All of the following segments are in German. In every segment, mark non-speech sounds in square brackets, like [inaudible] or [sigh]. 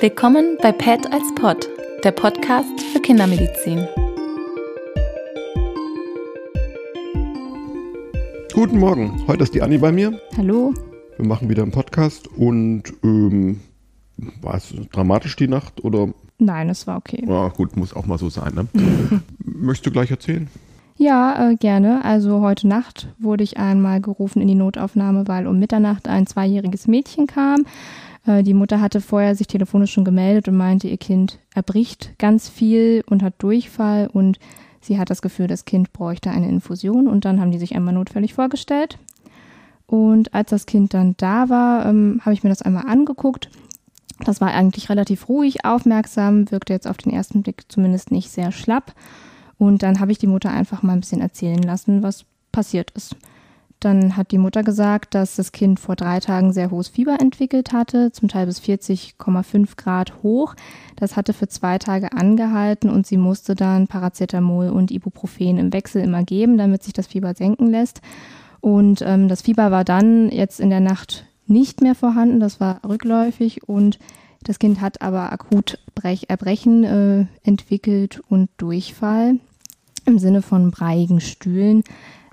Willkommen bei PET als Pod, der Podcast für Kindermedizin. Guten Morgen, heute ist die Anni bei mir. Hallo. Wir machen wieder einen Podcast und ähm, war es dramatisch die Nacht oder? Nein, es war okay. Ja, gut, muss auch mal so sein. Ne? [laughs] Möchtest du gleich erzählen? Ja, äh, gerne. Also heute Nacht wurde ich einmal gerufen in die Notaufnahme, weil um Mitternacht ein zweijähriges Mädchen kam. Äh, die Mutter hatte vorher sich telefonisch schon gemeldet und meinte, ihr Kind erbricht ganz viel und hat Durchfall und sie hat das Gefühl, das Kind bräuchte eine Infusion und dann haben die sich einmal notfällig vorgestellt. Und als das Kind dann da war, ähm, habe ich mir das einmal angeguckt. Das war eigentlich relativ ruhig, aufmerksam, wirkte jetzt auf den ersten Blick zumindest nicht sehr schlapp. Und dann habe ich die Mutter einfach mal ein bisschen erzählen lassen, was passiert ist. Dann hat die Mutter gesagt, dass das Kind vor drei Tagen sehr hohes Fieber entwickelt hatte, zum Teil bis 40,5 Grad hoch. Das hatte für zwei Tage angehalten und sie musste dann Paracetamol und Ibuprofen im Wechsel immer geben, damit sich das Fieber senken lässt. Und ähm, das Fieber war dann jetzt in der Nacht nicht mehr vorhanden, das war rückläufig und das Kind hat aber akut Brech Erbrechen äh, entwickelt und Durchfall im Sinne von breiigen Stühlen.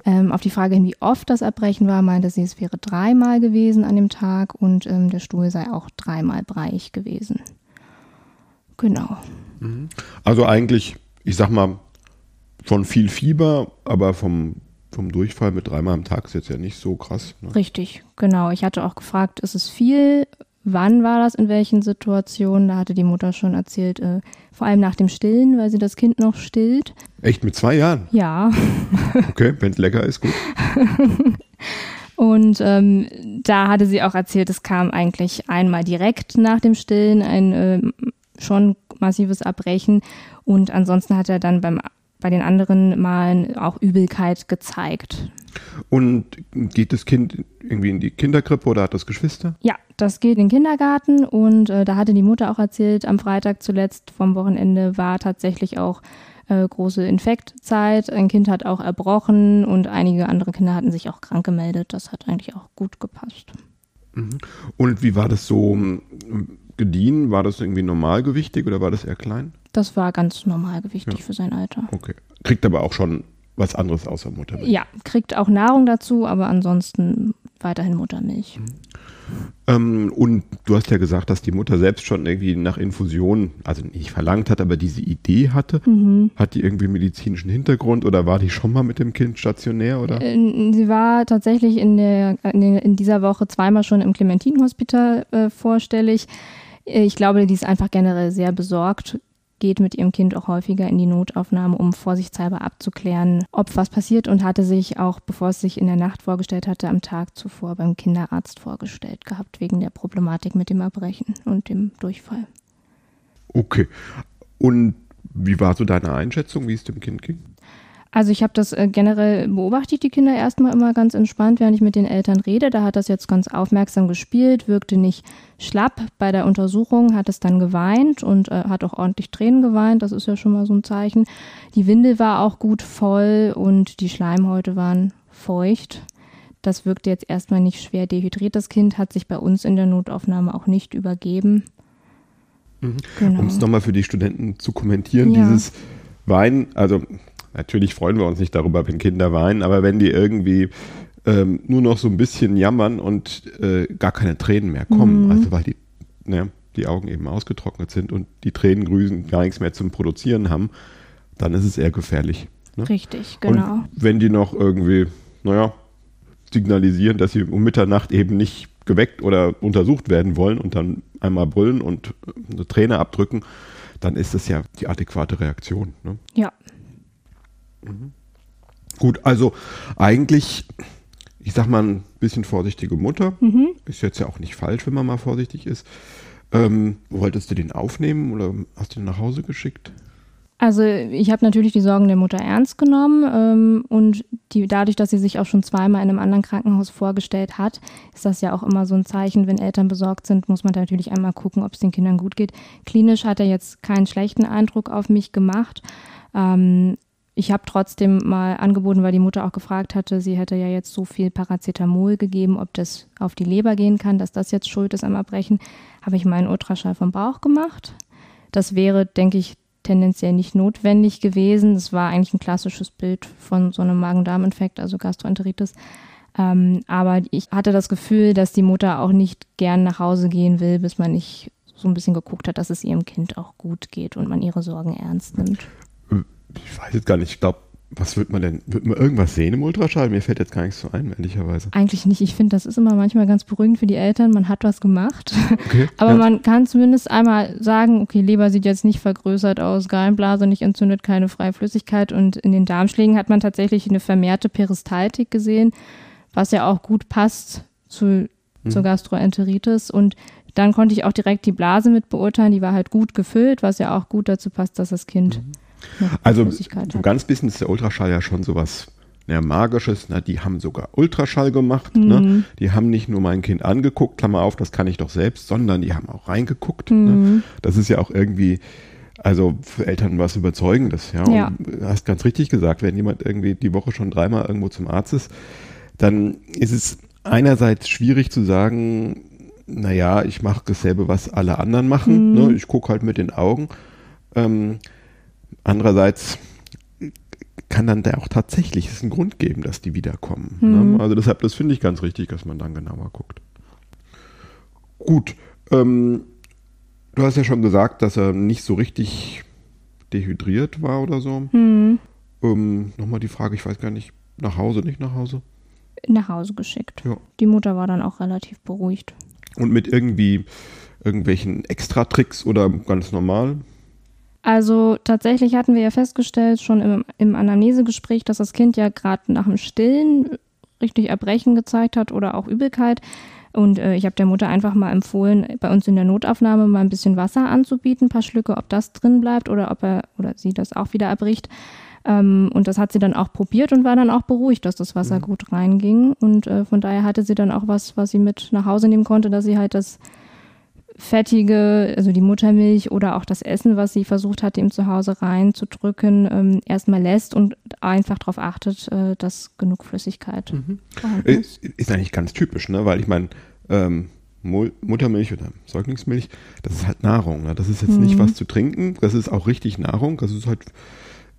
Ähm, auf die Frage hin, wie oft das Erbrechen war, meinte sie, es wäre dreimal gewesen an dem Tag und ähm, der Stuhl sei auch dreimal breiig gewesen. Genau. Mhm. Also eigentlich, ich sag mal, schon viel Fieber, aber vom, vom Durchfall mit dreimal am Tag ist jetzt ja nicht so krass. Ne? Richtig, genau. Ich hatte auch gefragt, ist es viel? Wann war das in welchen Situationen? Da hatte die Mutter schon erzählt, äh, vor allem nach dem Stillen, weil sie das Kind noch stillt. Echt mit zwei Jahren? Ja. [laughs] okay, wenn es lecker ist, gut. [laughs] Und ähm, da hatte sie auch erzählt, es kam eigentlich einmal direkt nach dem Stillen ein äh, schon massives Erbrechen und ansonsten hat er dann beim bei den anderen Malen auch Übelkeit gezeigt. Und geht das Kind irgendwie in die Kinderkrippe oder hat das Geschwister? Ja, das geht in den Kindergarten und äh, da hatte die Mutter auch erzählt, am Freitag zuletzt vom Wochenende war tatsächlich auch äh, große Infektzeit. Ein Kind hat auch erbrochen und einige andere Kinder hatten sich auch krank gemeldet. Das hat eigentlich auch gut gepasst. Mhm. Und wie war das so ähm, gediehen? War das irgendwie normalgewichtig oder war das eher klein? Das war ganz normalgewichtig ja. für sein Alter. Okay. Kriegt aber auch schon was anderes außer Muttermilch. Ja, kriegt auch Nahrung dazu, aber ansonsten weiterhin Muttermilch. Mhm. Ähm, und du hast ja gesagt, dass die Mutter selbst schon irgendwie nach Infusion, also nicht verlangt hat, aber diese Idee hatte. Mhm. Hat die irgendwie medizinischen Hintergrund oder war die schon mal mit dem Kind stationär? Oder? Äh, sie war tatsächlich in, der, in dieser Woche zweimal schon im Clementinhospital äh, vorstellig. Ich glaube, die ist einfach generell sehr besorgt geht mit ihrem Kind auch häufiger in die Notaufnahme, um vorsichtshalber abzuklären, ob was passiert und hatte sich auch, bevor es sich in der Nacht vorgestellt hatte, am Tag zuvor beim Kinderarzt vorgestellt gehabt, wegen der Problematik mit dem Erbrechen und dem Durchfall. Okay. Und wie war so deine Einschätzung, wie es dem Kind ging? Also ich habe das äh, generell beobachte ich die Kinder erstmal immer ganz entspannt, während ich mit den Eltern rede. Da hat das jetzt ganz aufmerksam gespielt, wirkte nicht schlapp. Bei der Untersuchung hat es dann geweint und äh, hat auch ordentlich Tränen geweint. Das ist ja schon mal so ein Zeichen. Die Windel war auch gut voll und die Schleimhäute waren feucht. Das wirkte jetzt erstmal nicht schwer dehydriert. Das Kind hat sich bei uns in der Notaufnahme auch nicht übergeben. Mhm. Genau. Um es nochmal für die Studenten zu kommentieren, ja. dieses Weinen, also Natürlich freuen wir uns nicht darüber, wenn Kinder weinen, aber wenn die irgendwie ähm, nur noch so ein bisschen jammern und äh, gar keine Tränen mehr kommen, mhm. also weil die, ne, die Augen eben ausgetrocknet sind und die Tränendrüsen gar nichts mehr zum Produzieren haben, dann ist es eher gefährlich. Ne? Richtig, genau. Und wenn die noch irgendwie, naja, signalisieren, dass sie um Mitternacht eben nicht geweckt oder untersucht werden wollen und dann einmal brüllen und eine Träne abdrücken, dann ist das ja die adäquate Reaktion. Ne? Ja, Mhm. Gut, also eigentlich, ich sag mal, ein bisschen vorsichtige Mutter. Mhm. Ist jetzt ja auch nicht falsch, wenn man mal vorsichtig ist. Ähm, wolltest du den aufnehmen oder hast du ihn nach Hause geschickt? Also ich habe natürlich die Sorgen der Mutter ernst genommen ähm, und die, dadurch, dass sie sich auch schon zweimal in einem anderen Krankenhaus vorgestellt hat, ist das ja auch immer so ein Zeichen, wenn Eltern besorgt sind, muss man da natürlich einmal gucken, ob es den Kindern gut geht. Klinisch hat er jetzt keinen schlechten Eindruck auf mich gemacht. Ähm, ich habe trotzdem mal angeboten, weil die Mutter auch gefragt hatte, sie hätte ja jetzt so viel Paracetamol gegeben, ob das auf die Leber gehen kann, dass das jetzt schuld ist am Erbrechen, habe ich meinen Ultraschall vom Bauch gemacht. Das wäre, denke ich, tendenziell nicht notwendig gewesen. Es war eigentlich ein klassisches Bild von so einem Magen-Darm-Infekt, also Gastroenteritis. Ähm, aber ich hatte das Gefühl, dass die Mutter auch nicht gern nach Hause gehen will, bis man nicht so ein bisschen geguckt hat, dass es ihrem Kind auch gut geht und man ihre Sorgen ernst nimmt. Ich weiß jetzt gar nicht, ich glaube, was wird man denn? Wird man irgendwas sehen im Ultraschall? Mir fällt jetzt gar nichts so ein, ehrlicherweise. Eigentlich nicht. Ich finde, das ist immer manchmal ganz beruhigend für die Eltern. Man hat was gemacht. Okay, [laughs] Aber ja. man kann zumindest einmal sagen, okay, Leber sieht jetzt nicht vergrößert aus, Gallenblase nicht entzündet, keine freie Flüssigkeit. Und in den Darmschlägen hat man tatsächlich eine vermehrte Peristaltik gesehen, was ja auch gut passt zu, hm. zur Gastroenteritis. Und dann konnte ich auch direkt die Blase mit beurteilen. Die war halt gut gefüllt, was ja auch gut dazu passt, dass das Kind. Mhm also so ganz bisschen ist der Ultraschall ja schon sowas ja, Magisches. Ne? Die haben sogar Ultraschall gemacht. Ne? Mhm. Ne? Die haben nicht nur mein Kind angeguckt, Klammer auf, das kann ich doch selbst, sondern die haben auch reingeguckt. Ne? Mhm. Ne? Das ist ja auch irgendwie, also für Eltern was Überzeugendes. Ja? ja. du hast ganz richtig gesagt, wenn jemand irgendwie die Woche schon dreimal irgendwo zum Arzt ist, dann ist es einerseits schwierig zu sagen, naja, ich mache dasselbe, was alle anderen machen. Mhm. Ne? Ich gucke halt mit den Augen. Ähm, Andererseits kann dann da auch tatsächlich es einen Grund geben, dass die wiederkommen. Mhm. Ne? Also deshalb, das finde ich ganz richtig, dass man dann genauer guckt. Gut, ähm, du hast ja schon gesagt, dass er nicht so richtig dehydriert war oder so. Mhm. Ähm, Nochmal die Frage, ich weiß gar nicht, nach Hause, nicht nach Hause? Nach Hause geschickt. Ja. Die Mutter war dann auch relativ beruhigt. Und mit irgendwie irgendwelchen Extra-Tricks oder ganz normal? Also tatsächlich hatten wir ja festgestellt, schon im, im Anamnesegespräch, dass das Kind ja gerade nach dem Stillen richtig Erbrechen gezeigt hat oder auch Übelkeit. Und äh, ich habe der Mutter einfach mal empfohlen, bei uns in der Notaufnahme mal ein bisschen Wasser anzubieten, ein paar Schlücke, ob das drin bleibt oder ob er oder sie das auch wieder erbricht. Ähm, und das hat sie dann auch probiert und war dann auch beruhigt, dass das Wasser mhm. gut reinging. Und äh, von daher hatte sie dann auch was, was sie mit nach Hause nehmen konnte, dass sie halt das fettige, also die Muttermilch oder auch das Essen, was sie versucht hat, ihm zu Hause reinzudrücken, ähm, erstmal lässt und einfach darauf achtet, äh, dass genug Flüssigkeit mhm. ist. Ist eigentlich ganz typisch, ne? weil ich meine, ähm, Muttermilch oder Säuglingsmilch, das ist halt Nahrung. Ne? Das ist jetzt mhm. nicht was zu trinken, das ist auch richtig Nahrung, das ist halt,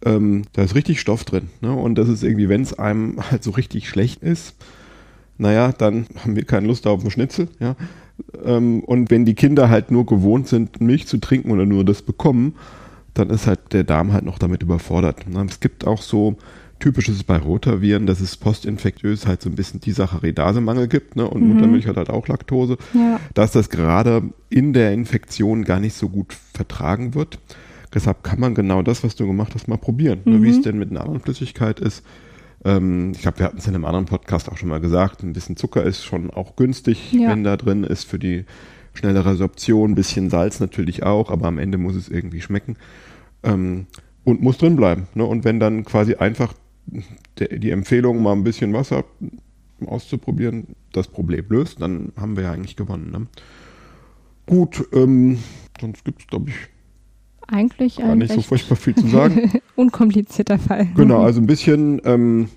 ähm, da ist richtig Stoff drin. Ne? Und das ist irgendwie, wenn es einem [laughs] halt so richtig schlecht ist, naja, dann haben wir keine Lust auf einen Schnitzel, ja. Ähm, und wenn die Kinder halt nur gewohnt sind, Milch zu trinken oder nur das bekommen, dann ist halt der Darm halt noch damit überfordert. Es gibt auch so typisches bei Rotaviren, dass es postinfektiös halt so ein bisschen die Saccharidase-Mangel gibt ne? und mhm. Muttermilch hat halt auch Laktose, ja. dass das gerade in der Infektion gar nicht so gut vertragen wird. Deshalb kann man genau das, was du gemacht hast, mal probieren. Mhm. Wie es denn mit einer anderen Flüssigkeit ist, ähm, ich glaube, wir hatten es in einem anderen Podcast auch schon mal gesagt, ein bisschen Zucker ist schon auch günstig, ja. wenn da drin ist für die schnelle Resorption, ein bisschen Salz natürlich auch, aber am Ende muss es irgendwie schmecken. Ähm, und muss drin bleiben. Ne? Und wenn dann quasi einfach der, die Empfehlung, mal ein bisschen Wasser auszuprobieren, das Problem löst, dann haben wir ja eigentlich gewonnen. Ne? Gut, ähm, sonst gibt es, glaube ich, eigentlich gar nicht so furchtbar viel zu sagen. [laughs] Unkomplizierter Fall. Genau, also ein bisschen ähm,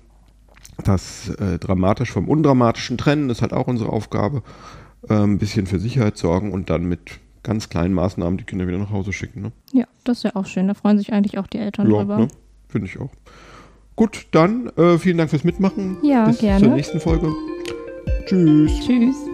das äh, dramatisch vom undramatischen trennen ist halt auch unsere Aufgabe. Äh, ein bisschen für Sicherheit sorgen und dann mit ganz kleinen Maßnahmen die Kinder wieder nach Hause schicken. Ne? Ja, das ist ja auch schön. Da freuen sich eigentlich auch die Eltern ja, drüber. Ne? Finde ich auch. Gut, dann äh, vielen Dank fürs Mitmachen. Ja, Bis gerne. zur nächsten Folge. Tschüss. Tschüss.